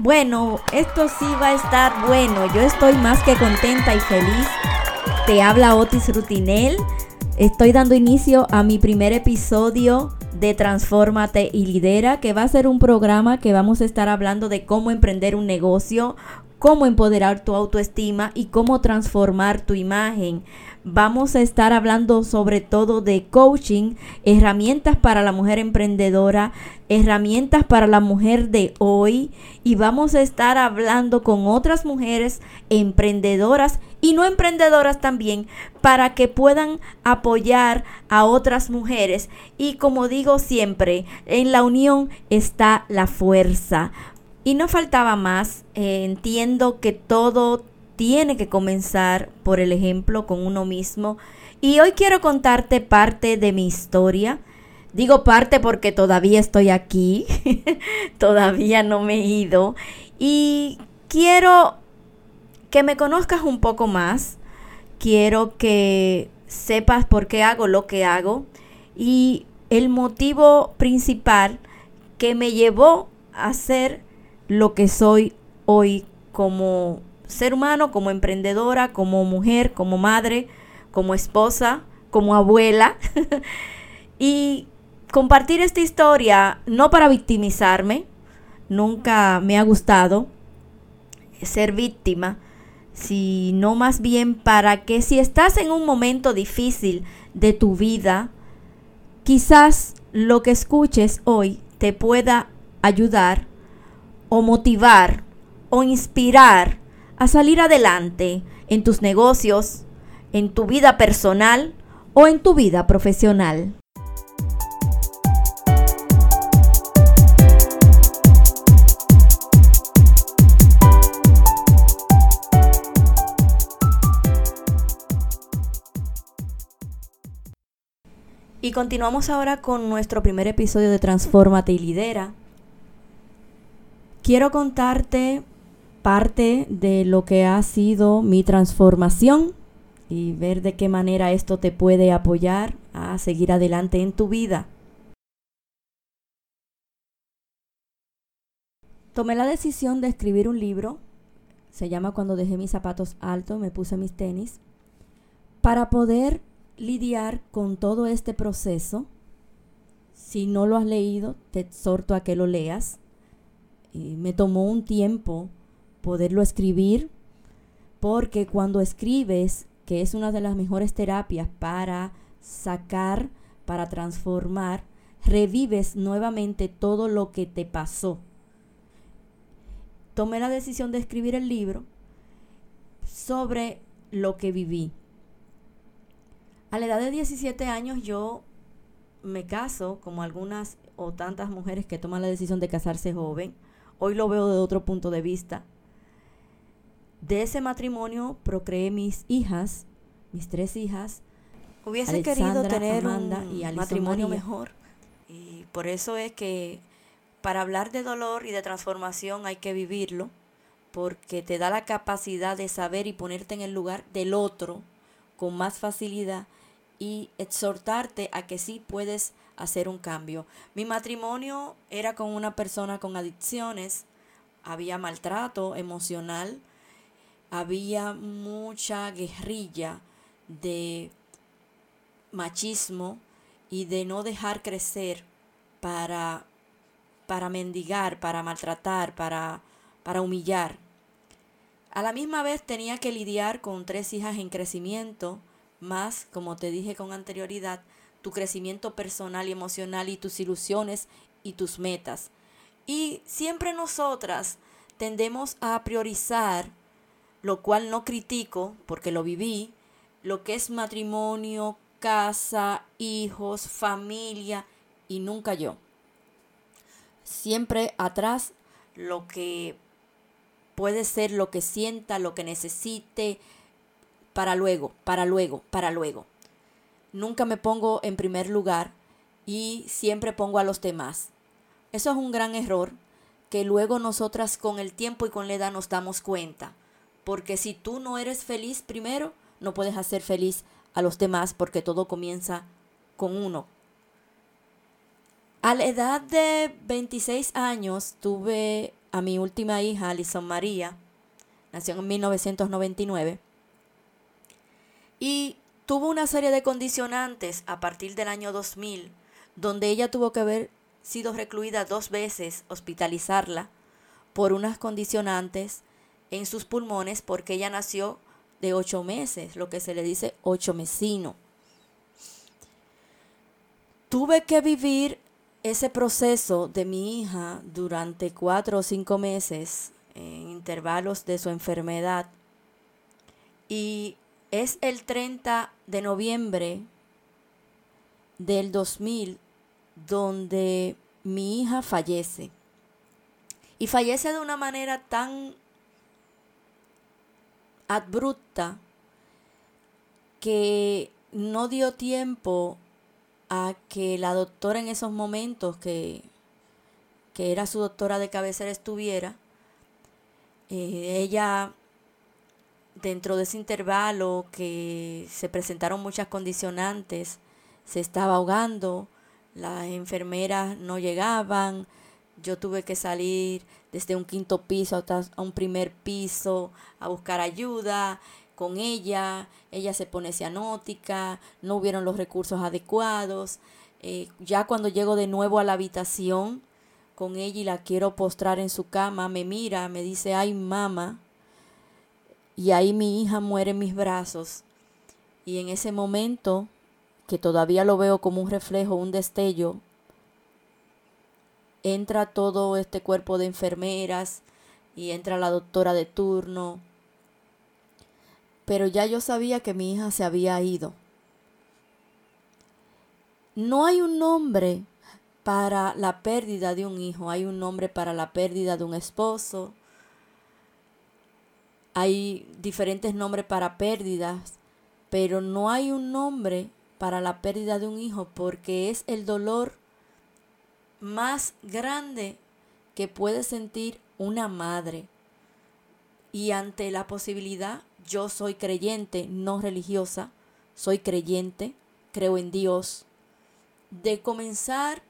Bueno, esto sí va a estar bueno. Yo estoy más que contenta y feliz. Te habla Otis Rutinel. Estoy dando inicio a mi primer episodio de Transfórmate y Lidera, que va a ser un programa que vamos a estar hablando de cómo emprender un negocio, cómo empoderar tu autoestima y cómo transformar tu imagen. Vamos a estar hablando sobre todo de coaching, herramientas para la mujer emprendedora, herramientas para la mujer de hoy y vamos a estar hablando con otras mujeres emprendedoras y no emprendedoras también para que puedan apoyar a otras mujeres y como digo siempre, en la unión está la fuerza. Y no faltaba más, eh, entiendo que todo tiene que comenzar por el ejemplo con uno mismo. Y hoy quiero contarte parte de mi historia. Digo parte porque todavía estoy aquí, todavía no me he ido. Y quiero que me conozcas un poco más. Quiero que sepas por qué hago lo que hago. Y el motivo principal que me llevó a ser lo que soy hoy como ser humano, como emprendedora, como mujer, como madre, como esposa, como abuela. y compartir esta historia no para victimizarme, nunca me ha gustado ser víctima, sino más bien para que si estás en un momento difícil de tu vida, quizás lo que escuches hoy te pueda ayudar o motivar o inspirar a salir adelante en tus negocios, en tu vida personal o en tu vida profesional. Y continuamos ahora con nuestro primer episodio de Transfórmate y Lidera. Quiero contarte parte de lo que ha sido mi transformación y ver de qué manera esto te puede apoyar a seguir adelante en tu vida. Tomé la decisión de escribir un libro, se llama Cuando dejé mis zapatos altos, me puse mis tenis, para poder lidiar con todo este proceso. Si no lo has leído, te exhorto a que lo leas. Me tomó un tiempo poderlo escribir, porque cuando escribes, que es una de las mejores terapias para sacar, para transformar, revives nuevamente todo lo que te pasó. Tomé la decisión de escribir el libro sobre lo que viví. A la edad de 17 años yo me caso, como algunas o tantas mujeres que toman la decisión de casarse joven. Hoy lo veo de otro punto de vista. De ese matrimonio procreé mis hijas, mis tres hijas. Hubiese querido tener un matrimonio mejor. Y por eso es que para hablar de dolor y de transformación hay que vivirlo, porque te da la capacidad de saber y ponerte en el lugar del otro con más facilidad y exhortarte a que sí puedes hacer un cambio. Mi matrimonio era con una persona con adicciones, había maltrato emocional, había mucha guerrilla de machismo y de no dejar crecer para, para mendigar, para maltratar, para, para humillar. A la misma vez tenía que lidiar con tres hijas en crecimiento, más, como te dije con anterioridad, tu crecimiento personal y emocional y tus ilusiones y tus metas. Y siempre nosotras tendemos a priorizar lo cual no critico porque lo viví, lo que es matrimonio, casa, hijos, familia y nunca yo. Siempre atrás lo que puede ser, lo que sienta, lo que necesite, para luego, para luego, para luego. Nunca me pongo en primer lugar y siempre pongo a los demás. Eso es un gran error que luego nosotras con el tiempo y con la edad nos damos cuenta. Porque si tú no eres feliz primero, no puedes hacer feliz a los demás porque todo comienza con uno. A la edad de 26 años tuve a mi última hija, Alison María, nació en 1999, y tuvo una serie de condicionantes a partir del año 2000, donde ella tuvo que haber sido recluida dos veces, hospitalizarla, por unas condicionantes en sus pulmones, porque ella nació de ocho meses, lo que se le dice ocho mesino. Tuve que vivir ese proceso de mi hija durante cuatro o cinco meses en intervalos de su enfermedad y es el 30 de noviembre del 2000 donde mi hija fallece. Y fallece de una manera tan abrupta que no dio tiempo a que la doctora en esos momentos, que, que era su doctora de cabecera, estuviera. Eh, ella, dentro de ese intervalo que se presentaron muchas condicionantes, se estaba ahogando, las enfermeras no llegaban, yo tuve que salir desde un quinto piso hasta un primer piso a buscar ayuda con ella, ella se pone cianótica, no hubieron los recursos adecuados. Eh, ya cuando llego de nuevo a la habitación con ella y la quiero postrar en su cama, me mira, me dice, ay mamá, y ahí mi hija muere en mis brazos. Y en ese momento, que todavía lo veo como un reflejo, un destello, entra todo este cuerpo de enfermeras y entra la doctora de turno pero ya yo sabía que mi hija se había ido. No hay un nombre para la pérdida de un hijo, hay un nombre para la pérdida de un esposo, hay diferentes nombres para pérdidas, pero no hay un nombre para la pérdida de un hijo porque es el dolor más grande que puede sentir una madre. Y ante la posibilidad yo soy creyente, no religiosa, soy creyente, creo en Dios, de comenzar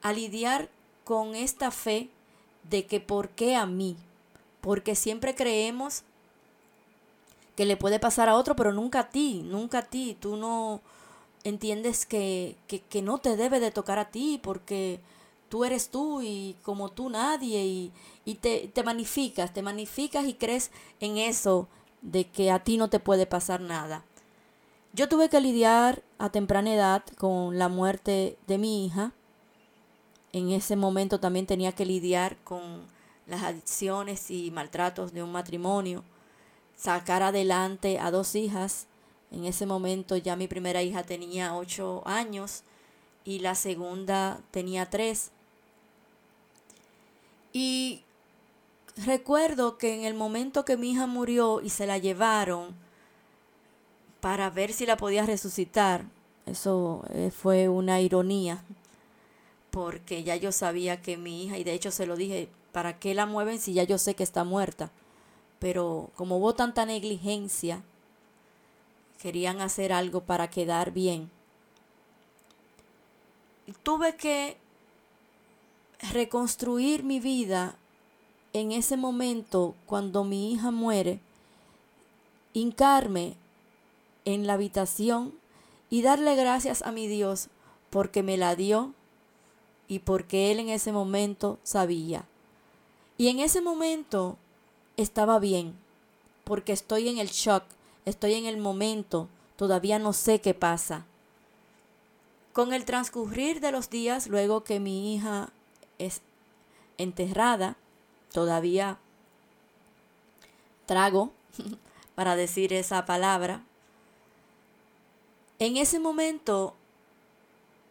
a lidiar con esta fe de que por qué a mí, porque siempre creemos que le puede pasar a otro, pero nunca a ti, nunca a ti, tú no entiendes que, que, no te debe de tocar a ti, porque tú eres tú y como tú nadie, y, y te, te magnificas, te magnificas y crees en eso de que a ti no te puede pasar nada. Yo tuve que lidiar a temprana edad con la muerte de mi hija. En ese momento también tenía que lidiar con las adicciones y maltratos de un matrimonio. Sacar adelante a dos hijas. En ese momento ya mi primera hija tenía ocho años y la segunda tenía tres. Y recuerdo que en el momento que mi hija murió y se la llevaron para ver si la podía resucitar, eso eh, fue una ironía, porque ya yo sabía que mi hija, y de hecho se lo dije, ¿para qué la mueven si ya yo sé que está muerta? Pero como hubo tanta negligencia, querían hacer algo para quedar bien. tuve que reconstruir mi vida en ese momento, cuando mi hija muere, hincarme en la habitación y darle gracias a mi Dios porque me la dio y porque Él en ese momento sabía. Y en ese momento estaba bien, porque estoy en el shock, estoy en el momento, todavía no sé qué pasa. Con el transcurrir de los días, luego que mi hija es enterrada, todavía trago para decir esa palabra. En ese momento,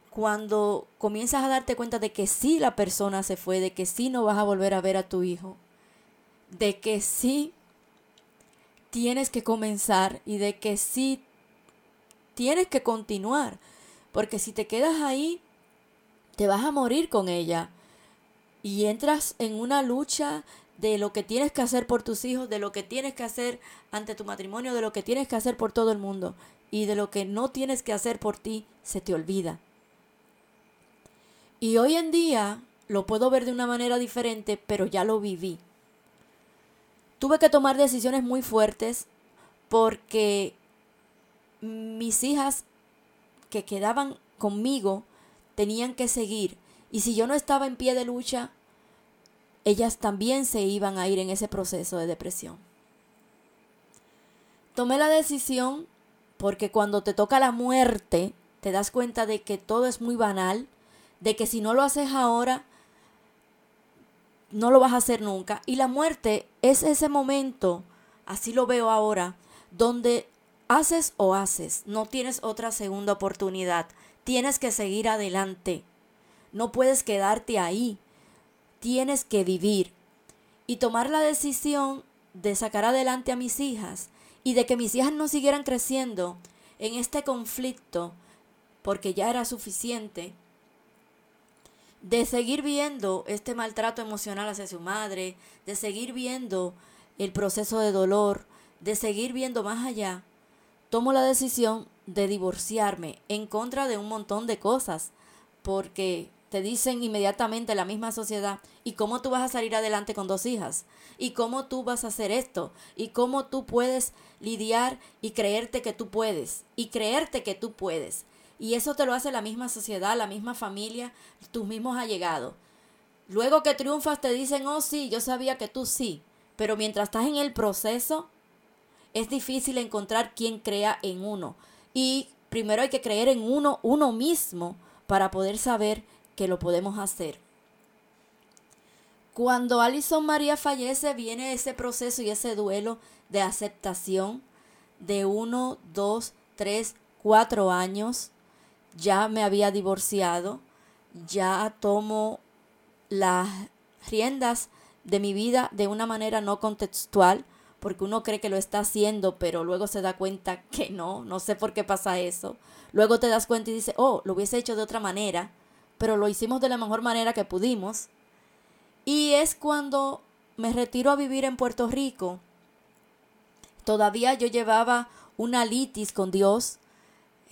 cuando comienzas a darte cuenta de que sí la persona se fue, de que sí no vas a volver a ver a tu hijo, de que sí tienes que comenzar y de que sí tienes que continuar, porque si te quedas ahí, te vas a morir con ella y entras en una lucha de lo que tienes que hacer por tus hijos, de lo que tienes que hacer ante tu matrimonio, de lo que tienes que hacer por todo el mundo y de lo que no tienes que hacer por ti, se te olvida. Y hoy en día lo puedo ver de una manera diferente, pero ya lo viví. Tuve que tomar decisiones muy fuertes porque mis hijas que quedaban conmigo tenían que seguir. Y si yo no estaba en pie de lucha, ellas también se iban a ir en ese proceso de depresión. Tomé la decisión porque cuando te toca la muerte, te das cuenta de que todo es muy banal, de que si no lo haces ahora, no lo vas a hacer nunca. Y la muerte es ese momento, así lo veo ahora, donde haces o haces, no tienes otra segunda oportunidad, tienes que seguir adelante, no puedes quedarte ahí, tienes que vivir y tomar la decisión de sacar adelante a mis hijas y de que mis hijas no siguieran creciendo en este conflicto, porque ya era suficiente, de seguir viendo este maltrato emocional hacia su madre, de seguir viendo el proceso de dolor, de seguir viendo más allá, tomo la decisión de divorciarme en contra de un montón de cosas, porque te dicen inmediatamente la misma sociedad, ¿y cómo tú vas a salir adelante con dos hijas? ¿Y cómo tú vas a hacer esto? ¿Y cómo tú puedes lidiar y creerte que tú puedes? Y creerte que tú puedes. Y eso te lo hace la misma sociedad, la misma familia, tus mismos allegados. Luego que triunfas te dicen, oh sí, yo sabía que tú sí. Pero mientras estás en el proceso, es difícil encontrar quien crea en uno. Y primero hay que creer en uno, uno mismo, para poder saber que lo podemos hacer. Cuando Alison María fallece, viene ese proceso y ese duelo de aceptación de uno, dos, tres, cuatro años. Ya me había divorciado, ya tomo las riendas de mi vida de una manera no contextual, porque uno cree que lo está haciendo, pero luego se da cuenta que no, no sé por qué pasa eso. Luego te das cuenta y dices, oh, lo hubiese hecho de otra manera pero lo hicimos de la mejor manera que pudimos. Y es cuando me retiro a vivir en Puerto Rico. Todavía yo llevaba una litis con Dios.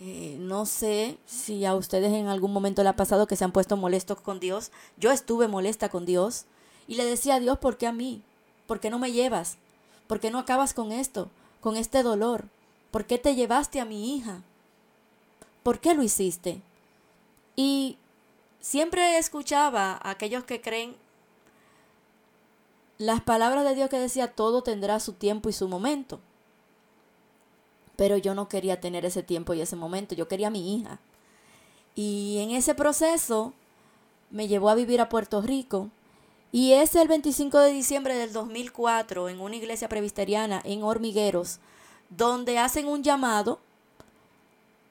Eh, no sé si a ustedes en algún momento le ha pasado que se han puesto molestos con Dios. Yo estuve molesta con Dios y le decía a Dios, ¿por qué a mí? ¿Por qué no me llevas? ¿Por qué no acabas con esto? Con este dolor. ¿Por qué te llevaste a mi hija? ¿Por qué lo hiciste? Y siempre escuchaba a aquellos que creen las palabras de Dios que decía, todo tendrá su tiempo y su momento. Pero yo no quería tener ese tiempo y ese momento, yo quería a mi hija. Y en ese proceso me llevó a vivir a Puerto Rico. Y es el 25 de diciembre del 2004 en una iglesia presbiteriana en Hormigueros, donde hacen un llamado.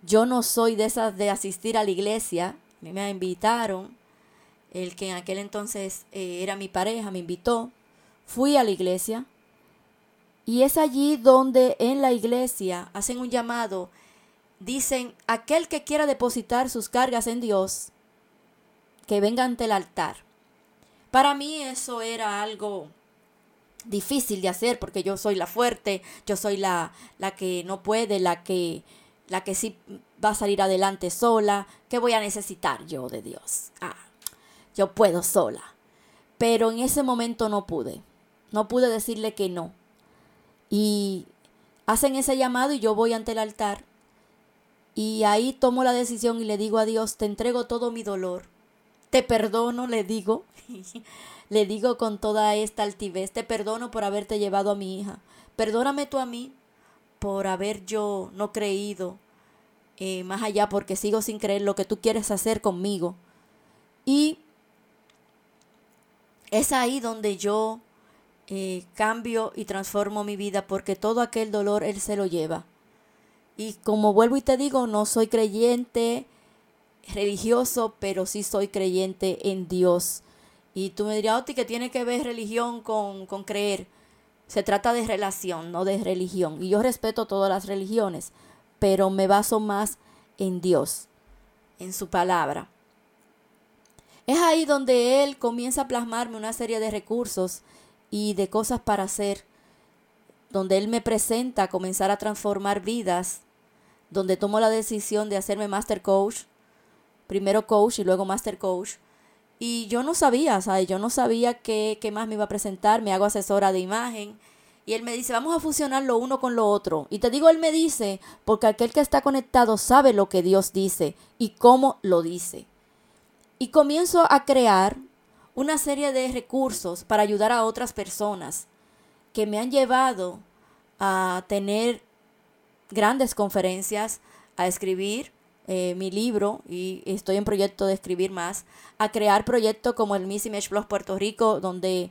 Yo no soy de esas de asistir a la iglesia, me invitaron, el que en aquel entonces eh, era mi pareja, me invitó, fui a la iglesia y es allí donde en la iglesia hacen un llamado, dicen, aquel que quiera depositar sus cargas en Dios, que venga ante el altar. Para mí eso era algo difícil de hacer porque yo soy la fuerte, yo soy la, la que no puede, la que la que sí va a salir adelante sola, ¿qué voy a necesitar yo de Dios? Ah, yo puedo sola. Pero en ese momento no pude, no pude decirle que no. Y hacen ese llamado y yo voy ante el altar. Y ahí tomo la decisión y le digo a Dios, te entrego todo mi dolor, te perdono, le digo, le digo con toda esta altivez, te perdono por haberte llevado a mi hija, perdóname tú a mí por haber yo no creído eh, más allá porque sigo sin creer lo que tú quieres hacer conmigo. Y es ahí donde yo cambio y transformo mi vida porque todo aquel dolor Él se lo lleva. Y como vuelvo y te digo, no soy creyente religioso, pero sí soy creyente en Dios. Y tú me dirías, Oti, que tiene que ver religión con, con creer. Se trata de relación, no de religión. Y yo respeto todas las religiones, pero me baso más en Dios, en su palabra. Es ahí donde Él comienza a plasmarme una serie de recursos y de cosas para hacer, donde Él me presenta a comenzar a transformar vidas, donde tomo la decisión de hacerme Master Coach, primero Coach y luego Master Coach, Y yo no sabía, ¿sabes? Yo no sabía qué, qué más me iba a presentar. Me hago asesora de imagen. Y él me dice, vamos a fusionar lo uno con lo otro. Y te digo, él me dice, porque aquel que está conectado sabe lo que Dios dice y cómo lo dice. Y comienzo a crear una serie de recursos para ayudar a otras personas que me han llevado a tener grandes conferencias, a escribir eh, mi libro y estoy en proyecto de escribir más, a crear proyectos como el Miss Image Plus Puerto Rico, donde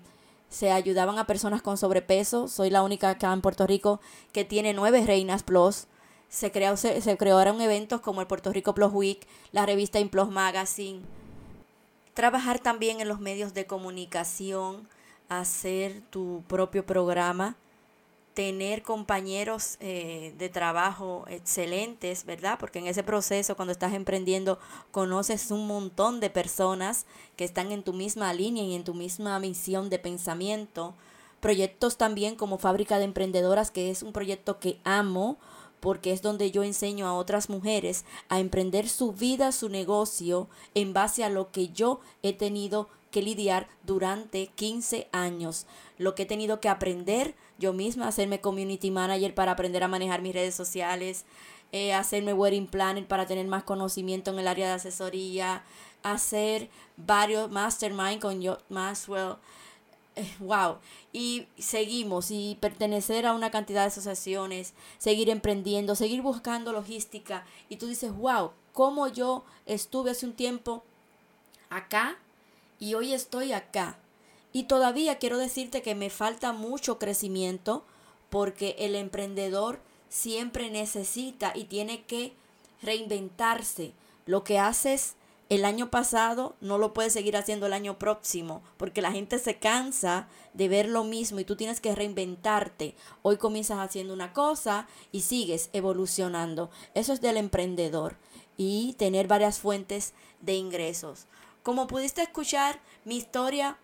se ayudaban a personas con sobrepeso. Soy la única acá en Puerto Rico que tiene nueve reinas plus. Se, creó, se, se crearon eventos como el Puerto Rico Plus Week, la revista Plus Magazine. Trabajar también en los medios de comunicación, hacer tu propio programa tener compañeros eh, de trabajo excelentes, ¿verdad? Porque en ese proceso, cuando estás emprendiendo, conoces un montón de personas que están en tu misma línea y en tu misma misión de pensamiento. Proyectos también como Fábrica de Emprendedoras, que es un proyecto que amo porque es donde yo enseño a otras mujeres a emprender su vida, su negocio, en base a lo que yo he tenido que lidiar durante 15 años, lo que he tenido que aprender yo misma, hacerme community manager para aprender a manejar mis redes sociales, eh, hacerme wedding planner para tener más conocimiento en el área de asesoría, hacer varios mastermind con yo Maxwell. Eh, wow. Y seguimos y pertenecer a una cantidad de asociaciones, seguir emprendiendo, seguir buscando logística. Y tú dices, wow, cómo yo estuve hace un tiempo acá y hoy estoy acá. Y todavía quiero decirte que me falta mucho crecimiento porque el emprendedor siempre necesita y tiene que reinventarse. Lo que haces el año pasado no lo puedes seguir haciendo el año próximo porque la gente se cansa de ver lo mismo y tú tienes que reinventarte. Hoy comienzas haciendo una cosa y sigues evolucionando. Eso es del emprendedor y tener varias fuentes de ingresos. Como pudiste escuchar, mi historia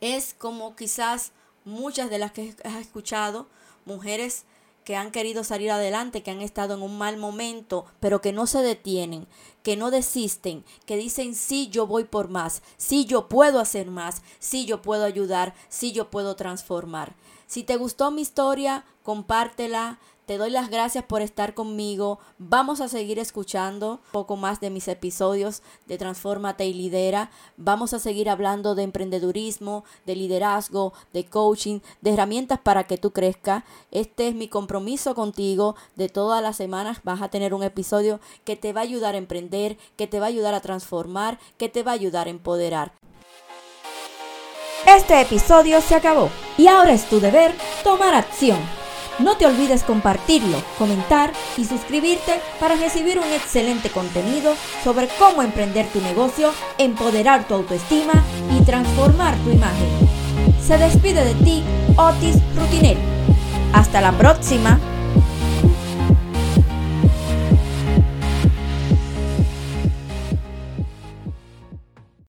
es como quizás muchas de las que has escuchado, mujeres que han querido salir adelante, que han estado en un mal momento, pero que no se detienen, que no desisten, que dicen, sí, yo voy por más, sí, yo puedo hacer más, sí, yo puedo ayudar, sí, yo puedo transformar. Si te gustó mi historia, compártela, te doy las gracias por estar conmigo. Vamos a seguir escuchando un poco más de mis episodios de Transformate y Lidera. Vamos a seguir hablando de emprendedurismo, de liderazgo, de coaching, de herramientas para que tú crezcas. Este es mi compromiso contigo. De todas las semanas vas a tener un episodio que te va a ayudar a emprender, que te va a ayudar a transformar, que te va a ayudar a empoderar. Este episodio se acabó y ahora es tu deber tomar acción. No te olvides compartirlo, comentar y suscribirte para recibir un excelente contenido sobre cómo emprender tu negocio, empoderar tu autoestima y transformar tu imagen. Se despide de ti Otis Rutinel. Hasta la próxima.